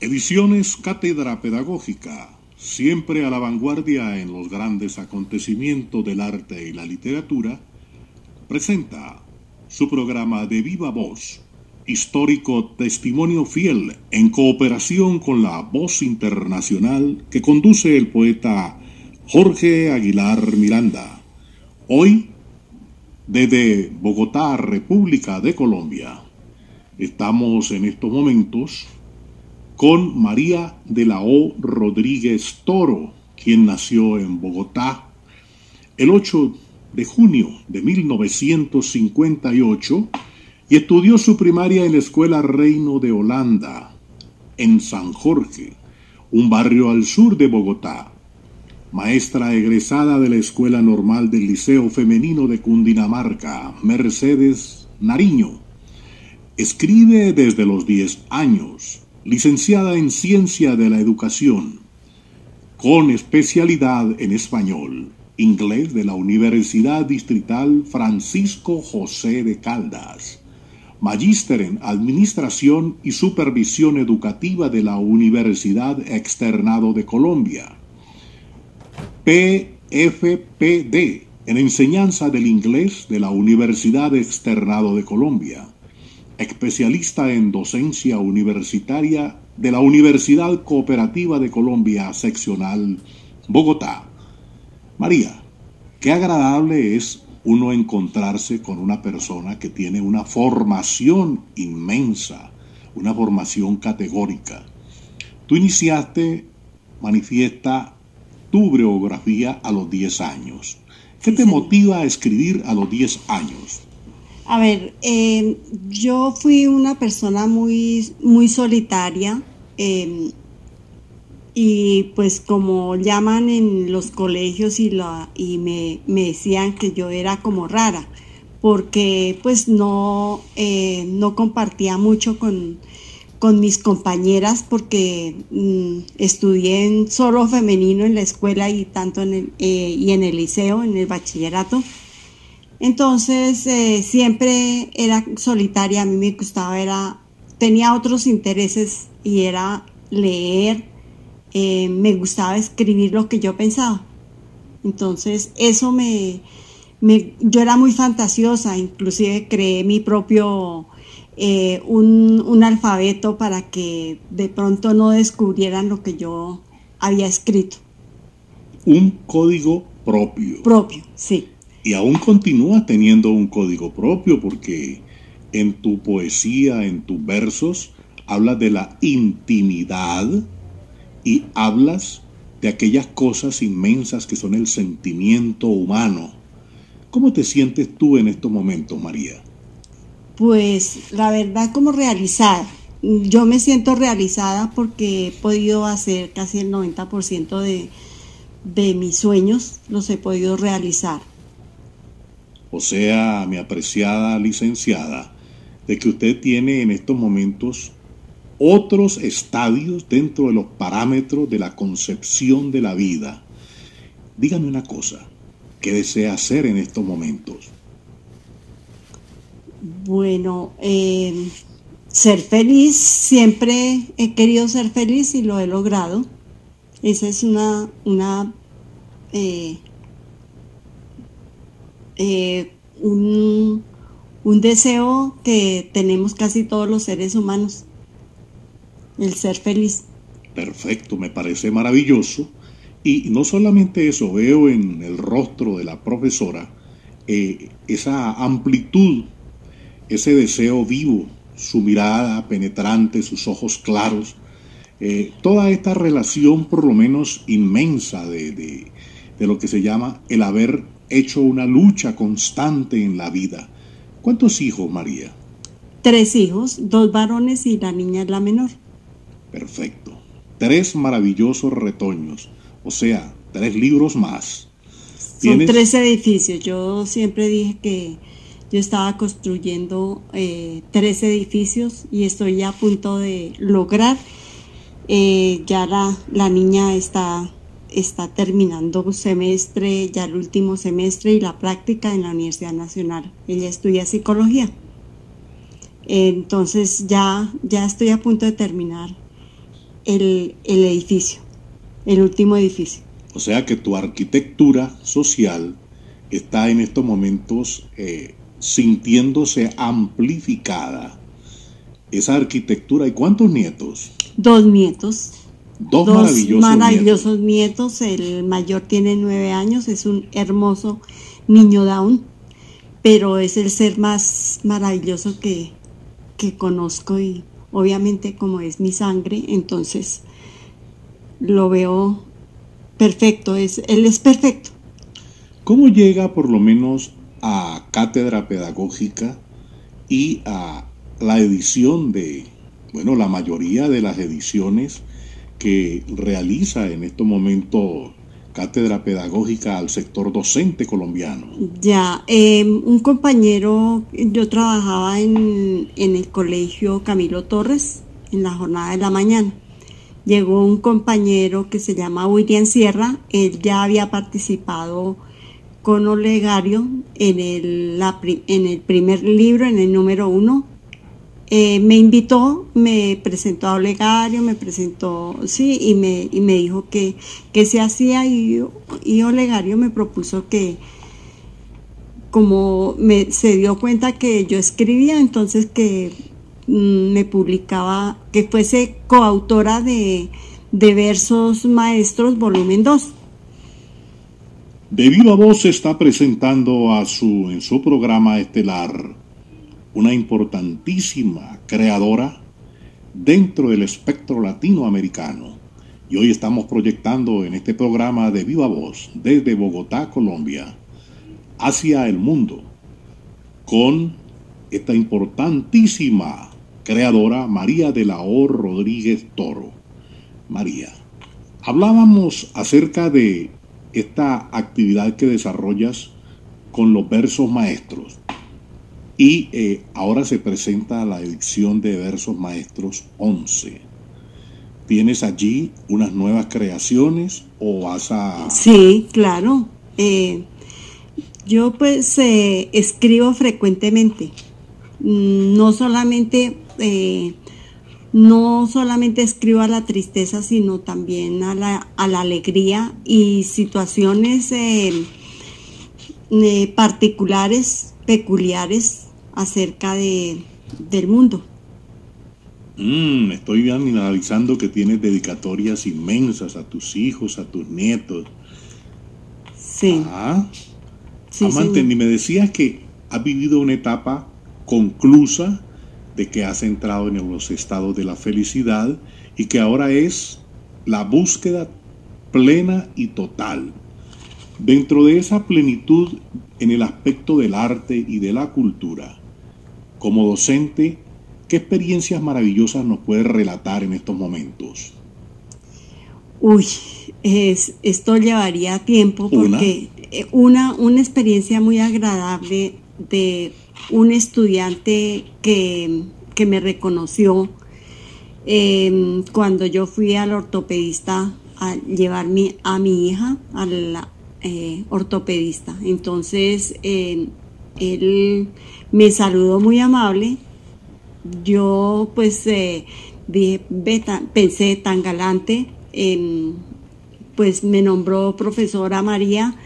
Ediciones Cátedra Pedagógica, siempre a la vanguardia en los grandes acontecimientos del arte y la literatura, presenta su programa de viva voz, histórico testimonio fiel en cooperación con la voz internacional que conduce el poeta Jorge Aguilar Miranda. Hoy, desde Bogotá, República de Colombia, estamos en estos momentos con María de la O. Rodríguez Toro, quien nació en Bogotá el 8 de junio de 1958 y estudió su primaria en la Escuela Reino de Holanda, en San Jorge, un barrio al sur de Bogotá. Maestra egresada de la Escuela Normal del Liceo Femenino de Cundinamarca, Mercedes Nariño. Escribe desde los 10 años licenciada en Ciencia de la Educación, con especialidad en español, inglés de la Universidad Distrital Francisco José de Caldas, magíster en Administración y Supervisión Educativa de la Universidad Externado de Colombia, PFPD en Enseñanza del Inglés de la Universidad Externado de Colombia, especialista en docencia universitaria de la Universidad Cooperativa de Colombia, seccional Bogotá. María, qué agradable es uno encontrarse con una persona que tiene una formación inmensa, una formación categórica. Tú iniciaste, manifiesta tu biografía a los 10 años. ¿Qué te motiva a escribir a los 10 años? A ver, eh, yo fui una persona muy, muy solitaria em, y pues como llaman en los colegios y, la, y me, decían que yo era como rara porque pues no, eh, no compartía mucho con, mis compañeras porque mm, estudié solo femenino en la escuela y tanto en el, eh, y en el liceo, en el bachillerato. Entonces eh, siempre era solitaria, a mí me gustaba, era, tenía otros intereses y era leer, eh, me gustaba escribir lo que yo pensaba. Entonces eso me, yo era muy fantasiosa, inclusive creé mi propio, eh, un, un alfabeto para que de pronto no descubrieran lo que yo había escrito. Un código propio. Propio, sí y aún continúa teniendo un código propio porque en tu poesía, en tus versos, hablas de la intimidad y hablas de aquellas cosas inmensas que son el sentimiento humano. ¿Cómo te sientes tú en estos momentos, María? Pues la verdad como realizada. Yo me siento realizada porque he podido hacer casi el 90% de, de mis sueños, los he podido realizar o sea, mi apreciada licenciada, de que usted tiene en estos momentos otros estadios dentro de los parámetros de la concepción de la vida. Dígame una cosa, ¿qué desea hacer en estos momentos? Bueno, eh, ser feliz, siempre he querido ser feliz y lo he logrado. Esa es una, una eh, eh, un, deseo que tenemos casi todos los seres humanos, el ser feliz. Perfecto, me parece maravilloso. Y no solamente eso, veo en el rostro de la profesora eh, esa amplitud, ese deseo vivo, su mirada penetrante, sus ojos claros, eh, toda esta relación por lo menos inmensa de, de lo que se llama el haber hecho una lucha constante en la vida. ¿Cuántos hijos, María? Tres hijos, dos varones y la niña es la menor. Perfecto. Tres maravillosos retoños, o sea, tres libros más. Son tres edificios. Yo siempre dije que yo estaba construyendo eh, tres edificios y estoy ya a punto de lograr. Eh, ya la, la niña está está terminando un semestre, ya el último semestre y la práctica en la Universidad Nacional. Ella estudia psicología. Entonces ya, ya estoy a punto de terminar. el, edificio, el último edificio. O sea que tu arquitectura social está en estos momentos eh, sintiéndose amplificada. Esa arquitectura, ¿y cuántos nietos? Dos nietos. Dos, maravillosos, nietos. El mayor tiene nueve años, es un hermoso niño down, pero es el ser más maravilloso que, que conozco y obviamente como es mi sangre, entonces lo veo perfecto, es, él es perfecto. ¿Cómo llega por lo menos a cátedra pedagógica y a la edición de, bueno, la mayoría de las ediciones que realiza en estos momentos cátedra pedagógica al sector docente colombiano. Ya, em, un compañero, yo trabajaba en, en el colegio Camilo Torres en la jornada de la mañana. Llegó un compañero que se llama William Sierra, él ya había participado con Olegario en el, en el primer libro, en el número uno, eh, me invitó, me presentó a Olegario, me presentó, sí, y me, y me dijo que, que se hacía y, y Olegario me propuso que, como se dio cuenta que yo escribía, entonces que mm, me publicaba, que fuese coautora de, de Versos Maestros, volumen 2. De viva voz está presentando a su, en su programa estelar una importantísima creadora dentro del espectro latinoamericano. Y hoy estamos proyectando en este programa de Viva Voz desde Bogotá, Colombia, hacia el mundo, con esta importantísima creadora María de la O. Rodríguez Toro. María, hablábamos acerca de esta actividad que desarrollas con los versos maestros. Y eh, ahora se presenta la edición de Versos Maestros 11. ¿Tienes allí unas nuevas creaciones o vas a...? Sí, claro. Eh, yo pues eh, escribo frecuentemente. Mm, no solamente, no solamente escribo a la tristeza, sino también a la, a la alegría y situaciones particulares, peculiares acerca de, del mundo. Mm, estoy analizando que tienes dedicatorias inmensas a tus hijos, a tus nietos. Sí. Ah, sí, Amante, me decías que has vivido una etapa conclusa de que has entrado en los estados de la felicidad y que ahora es la búsqueda plena y total. Dentro de esa plenitud en el aspecto del arte y de la cultura, como docente, ¿qué experiencias maravillosas nos puede relatar en estos momentos? Uy, es, esto llevaría tiempo porque ¿Una? una, experiencia muy agradable de un estudiante que, me reconoció em, cuando yo fui al ortopedista a llevar a mi hija al eh, ortopedista. Entonces, em, él me saludó muy amable. Yo pues eh, dije, pensé tan galante, pues me nombró profesora María.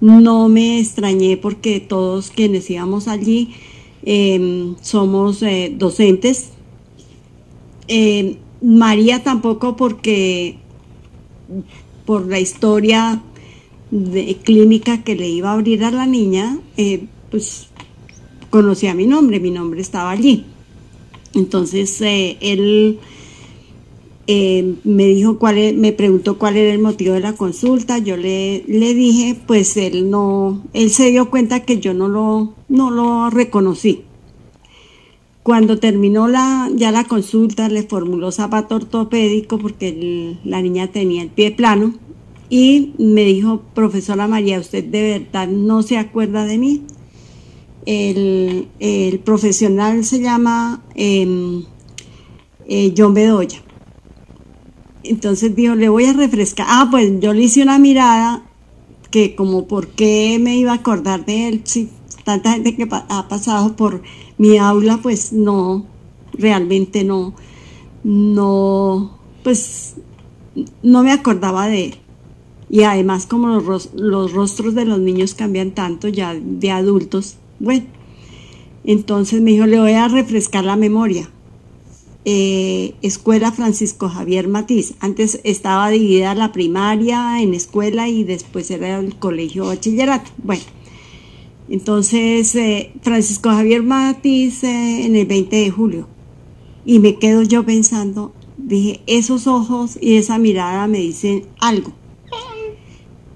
No me extrañé porque todos quienes íbamos allí em, somos eh, docentes. Em, María tampoco porque por la historia clínica que le iba a abrir a la niña, eh, pues conocía mi nombre, mi nombre estaba allí. Entonces eh, él eh, me dijo cuál e, me preguntó cuál era el motivo de la consulta. Yo le, le dije, pues él no, él se dio cuenta que yo no lo, no lo reconocí. Cuando terminó la, ya la consulta, le formuló zapato ortopédico porque la niña tenía el pie plano y me dijo, profesora María, ¿usted de verdad no se acuerda de mí? El, profesional se llama em, eh, John Bedoya. Entonces dijo, le voy a refrescar. Ah, pues yo le hice una mirada que como por qué me iba a acordar de él, si tanta gente que ha pasado por mi aula, pues no, realmente no, no, pues no me acordaba de él. Y además como los, los rostros de los niños cambian tanto ya de adultos, bueno, entonces me dijo, le voy a refrescar la memoria. Eh, escuela Francisco Javier Matiz. Antes estaba dividida la primaria en escuela y después era el colegio bachillerato. Bueno, entonces eh, Francisco Javier Matiz eh, en el 20 de julio. Y me quedo yo pensando, dije, esos ojos y esa mirada me dicen algo.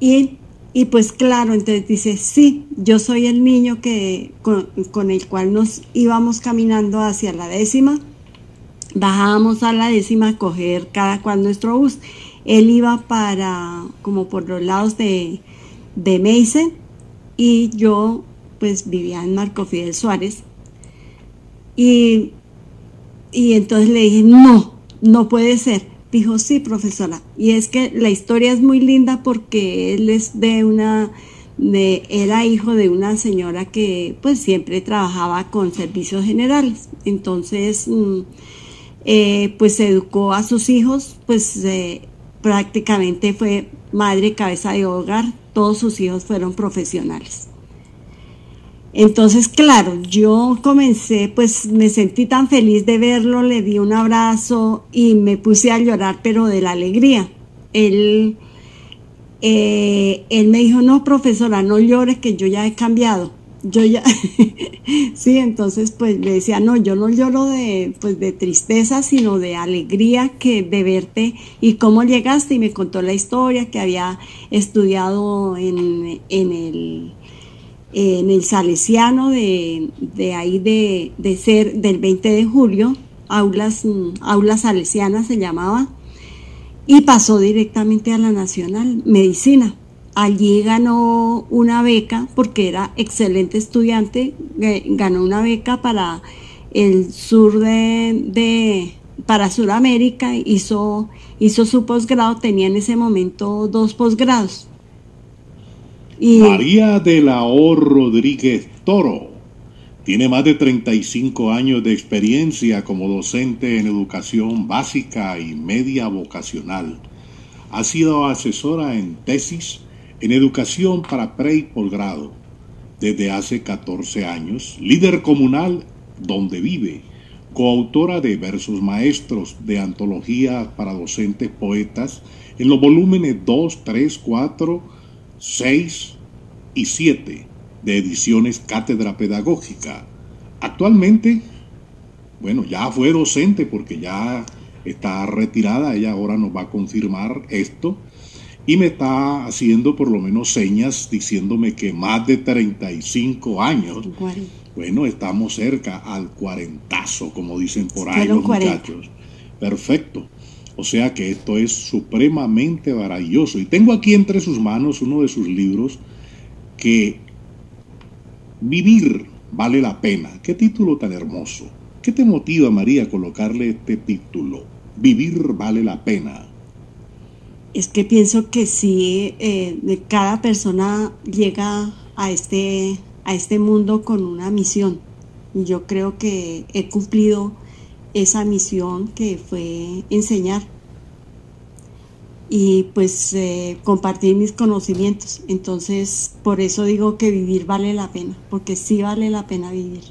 Y, y pues claro, entonces dice, sí, yo soy el niño que, con, con el cual nos íbamos caminando hacia la décima bajábamos a la décima a coger cada cual nuestro bus. Él iba para, como por los lados de, de y yo pues vivía en Marco Fidel Suárez. Y, y entonces le dije, no, no puede ser. Dijo, sí, profesora. Y es que la historia es muy linda porque él es de una, de, era hijo de una señora que pues siempre trabajaba con servicios generales. Entonces, mm, eh, pues educó a sus hijos, pues eh, prácticamente fue madre cabeza de hogar, todos sus hijos fueron profesionales. Entonces, claro, yo comencé, pues me sentí tan feliz de verlo, le di un abrazo y me puse a llorar, pero de la alegría. Él, eh, él me dijo, no, profesora, no llores, que yo ya he cambiado yo ya, sí, entonces pues le decía, no, yo no lloro de, pues, de tristeza, sino de alegría que de verte y cómo llegaste y me contó la historia que había estudiado en, en el en el Salesiano de, de ahí de, de, ser del 20 de julio, aulas, aulas salesianas se llamaba, y pasó directamente a la Nacional Medicina. Allí ganó una beca porque era excelente estudiante, ganó una beca para el sur de, para Sudamérica, hizo, hizo su posgrado, tenía en ese momento dos posgrados. María de la O. Rodríguez Toro tiene más de 35 años de experiencia como docente en educación básica y media vocacional. Ha sido asesora en tesis, en educación para pre y posgrado desde hace 14 años, líder comunal donde vive, coautora de versos maestros de antología para docentes poetas en los volúmenes 2, 3, 4, 6 y 7 de ediciones Cátedra Pedagógica. Actualmente, bueno, ya fue docente porque ya está retirada, ella ahora nos va a confirmar esto y me está haciendo por lo menos señas diciéndome que más de 35 años. Bueno, estamos cerca al cuarentazo, como dicen por ahí los muchachos. Perfecto. O sea que esto es supremamente maravilloso. Y tengo aquí entre sus manos uno de sus libros que Vivir vale la pena. Qué título tan hermoso. ¿Qué te motiva, María, a colocarle este título? Vivir vale la pena es que pienso que sí, eh, cada persona llega a este, a este mundo con una misión. Yo creo que he cumplido esa misión que fue enseñar y pues eh, compartir mis conocimientos. Entonces, por eso digo que vivir vale la pena, porque sí vale la pena vivir.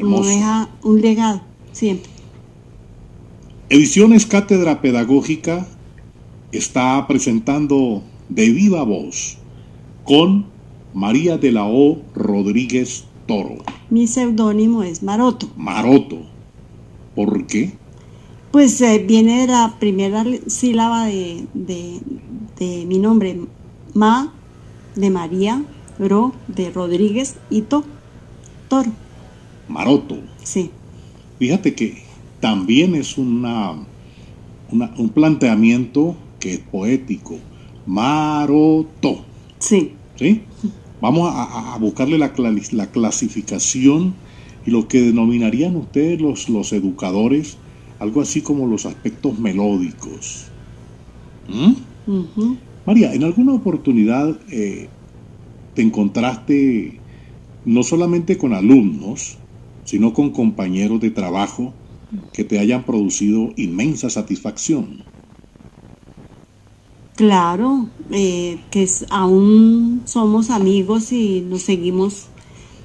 Uno deja un legado, siempre. Ediciones Cátedra Pedagógica está presentando de viva voz con María de la O. Rodríguez Toro. Mi seudónimo es Maroto. Maroto. ¿Por qué? Pues eh, viene de la primera sílaba de, mi nombre, Ma de María, Ro de Rodríguez y To, Toro. Maroto. Sí. Fíjate que también es una, un planteamiento que es poético. Maroto. Sí. ¿Sí? Vamos a, buscarle la, la, clasificación y lo que denominarían ustedes los, los educadores, algo así como los aspectos melódicos. ¿Mm? María, en alguna oportunidad eh, te encontraste no solamente con alumnos, sino con compañeros de trabajo que te hayan producido inmensa satisfacción. Claro, eh, que aún somos amigos y nos seguimos,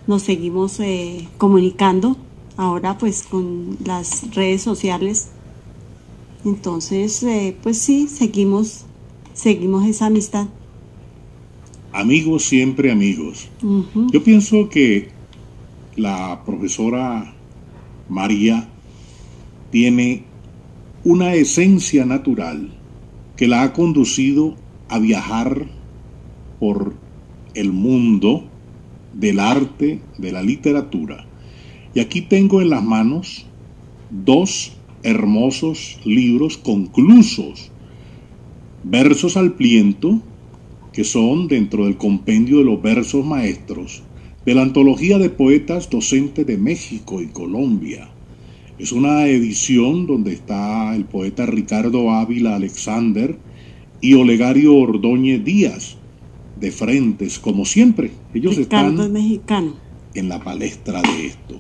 nos seguimos eh, comunicando ahora pues con las redes sociales. Entonces, eh, pues sí, seguimos, seguimos esa amistad. Amigos siempre amigos. Yo pienso que la profesora María tiene una esencia natural que la ha conducido a viajar por el mundo del arte, de la literatura. Y aquí tengo en las manos dos hermosos libros conclusos, versos al pliento, que son dentro del compendio de los versos maestros, de la antología de poetas docentes de México y Colombia, es una edición donde está el poeta Ricardo Ávila Alexander y Olegario Ordóñez Díaz, de frentes, como siempre. Ellos están mexicano. en la palestra de esto.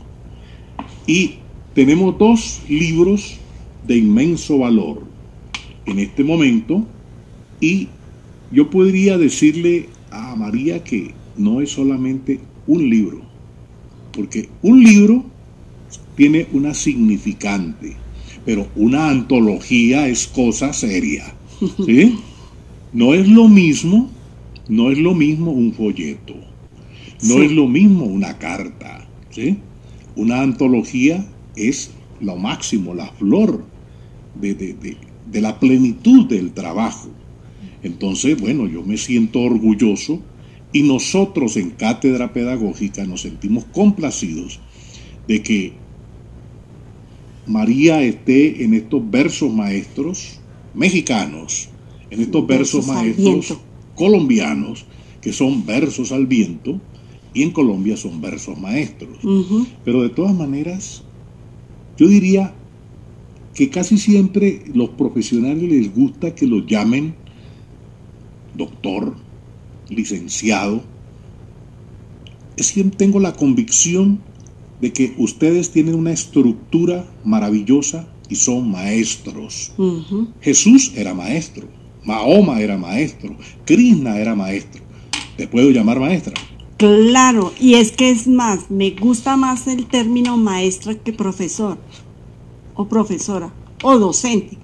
Y tenemos dos libros de inmenso valor en este momento y yo podría decirle a María que no es solamente un libro, porque un libro tiene una significante, pero una antología es cosa seria. ¿sí? No es lo mismo, no es lo mismo un folleto, no es lo mismo una carta. ¿sí? Una antología es lo máximo, la flor de, de la plenitud del trabajo. Entonces, bueno, yo me siento orgulloso y nosotros en Cátedra Pedagógica nos sentimos complacidos de que María esté en estos versos maestros mexicanos, en estos versos, maestros colombianos, que son versos al viento, y en Colombia son versos maestros. Pero de todas maneras, yo diría que casi siempre los profesionales les gusta que los llamen doctor, licenciado. Es que tengo la convicción de que ustedes tienen una estructura maravillosa y son maestros. Jesús era maestro, Mahoma era maestro, Krishna era maestro. ¿Te puedo llamar maestra? Claro, y es que es más, me gusta más el término maestra que profesor, o profesora, o docente.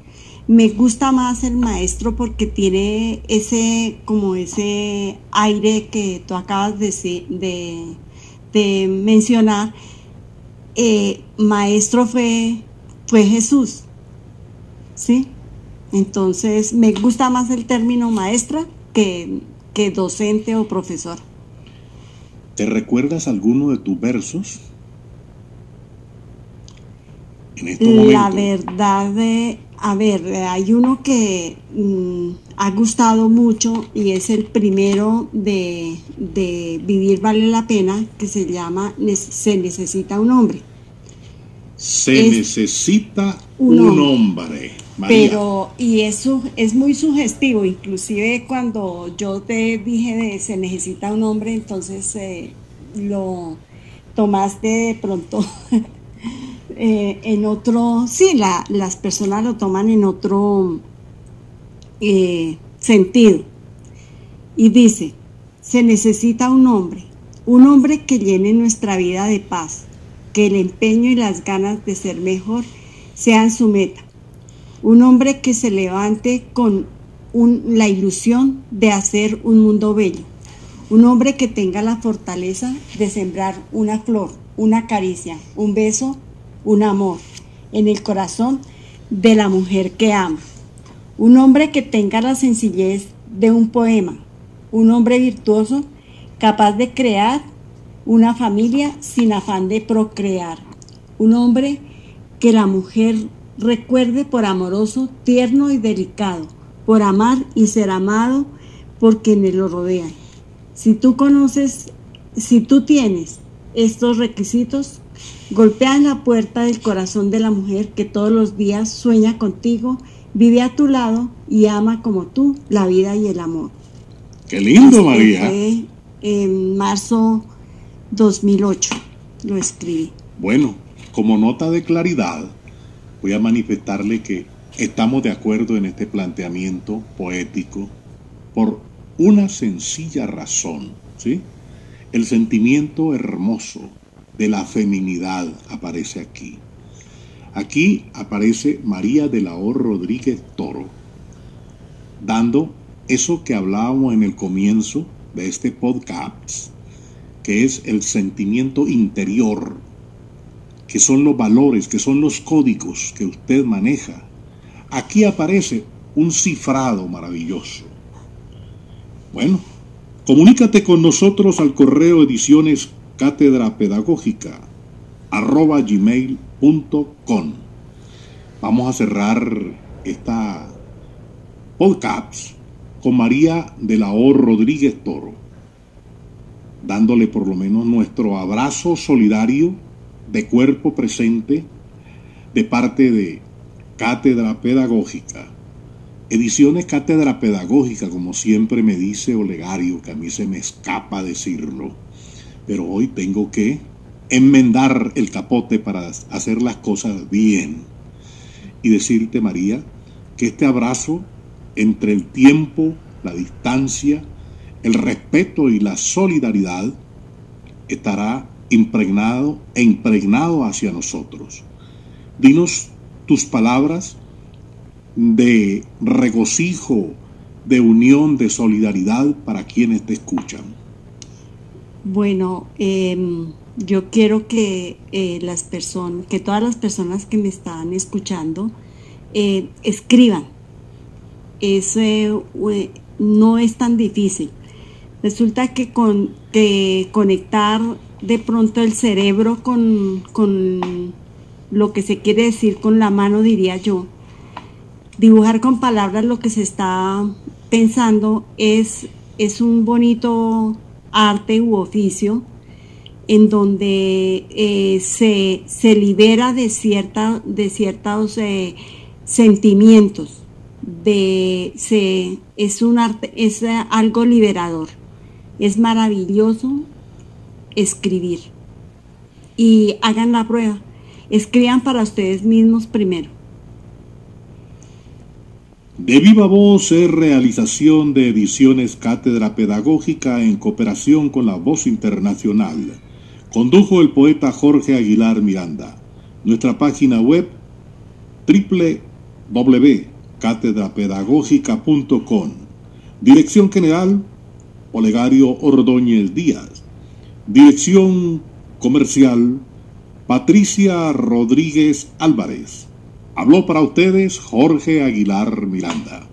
Me gusta más el maestro porque tiene ese, como ese aire que tú acabas de, de mencionar, eh, maestro fue, fue Jesús. ¿Sí? Entonces, me gusta más el término maestra que, que docente o profesor. ¿Te recuerdas alguno de tus versos? En este La verdad, de, a ver, hay uno que mm, ha gustado mucho y es el primero de, Vivir vale la pena, que se llama Se necesita un hombre. Se necesita un, hombre. Pero, y eso es muy sugestivo, inclusive cuando yo te dije de se necesita un hombre, entonces eh, lo tomaste de pronto eh, en otro, sí, la, las personas lo toman en otro eh, sentido. Y dice, se necesita un hombre, un hombre que llene nuestra vida de paz, que el empeño y las ganas de ser mejor sean su meta. Un hombre que se levante con la ilusión de hacer un mundo bello. Un hombre que tenga la fortaleza de sembrar una flor, una caricia, un beso, un amor en el corazón de la mujer que ama. Un hombre que tenga la sencillez de un poema. Un hombre virtuoso capaz de crear una familia sin afán de procrear. Un hombre que la mujer recuerde por amoroso, tierno y delicado, por amar y ser amado por quienes lo rodean. Si tú conoces, si tú tienes estos requisitos, golpea en la puerta del corazón de la mujer que todos los días sueña contigo vive a tu lado y ama como tú la vida y el amor. Qué lindo, María. en marzo 2008 lo escribí. Bueno, como nota de claridad, voy a manifestarle que estamos de acuerdo en este planteamiento poético por una sencilla razón, ¿sí? El sentimiento hermoso de la feminidad aparece aquí. Aquí aparece María de la O. Rodríguez Toro, dando eso que hablábamos en el comienzo de este podcast, que es el sentimiento interior, que son los valores, que son los códigos que usted maneja. Aquí aparece un cifrado maravilloso. Bueno, comunícate con nosotros al correo ediciones cátedra pedagógica arroba gmail.com. Vamos a cerrar esta podcast con María de la O. Rodríguez Toro, dándole por lo menos nuestro abrazo solidario de cuerpo presente de parte de Cátedra Pedagógica. Ediciones Cátedra Pedagógica, como siempre me dice Olegario, que a mí se me escapa decirlo, pero hoy tengo que enmendar el capote para hacer las cosas bien. Y decirte, María, que este abrazo entre el tiempo, la distancia, el respeto y la solidaridad estará impregnado e impregnado hacia nosotros. Dinos tus palabras de regocijo, de unión, de solidaridad para quienes te escuchan. Bueno, em, yo quiero que eh, las personas, que todas las personas que me están escuchando eh, escriban eso no es tan difícil. Resulta que con conectar de pronto el cerebro con, con lo que se quiere decir con la mano, diría yo, dibujar con palabras lo que se está pensando es, es un bonito arte u oficio en donde eh, se, se, libera de, cierta, de ciertos eh, sentimientos de se, es un arte, es algo liberador. Es maravilloso escribir. Y hagan la prueba. Escriban para ustedes mismos primero. De viva voz es realización de ediciones Cátedra Pedagógica en cooperación con la Voz Internacional. Condujo el poeta Jorge Aguilar Miranda. Nuestra página web www cátedradpedagógica.com. Dirección General, Olegario Ordóñez Díaz. Dirección Comercial, Patricia Rodríguez Álvarez. Habló para ustedes Jorge Aguilar Miranda.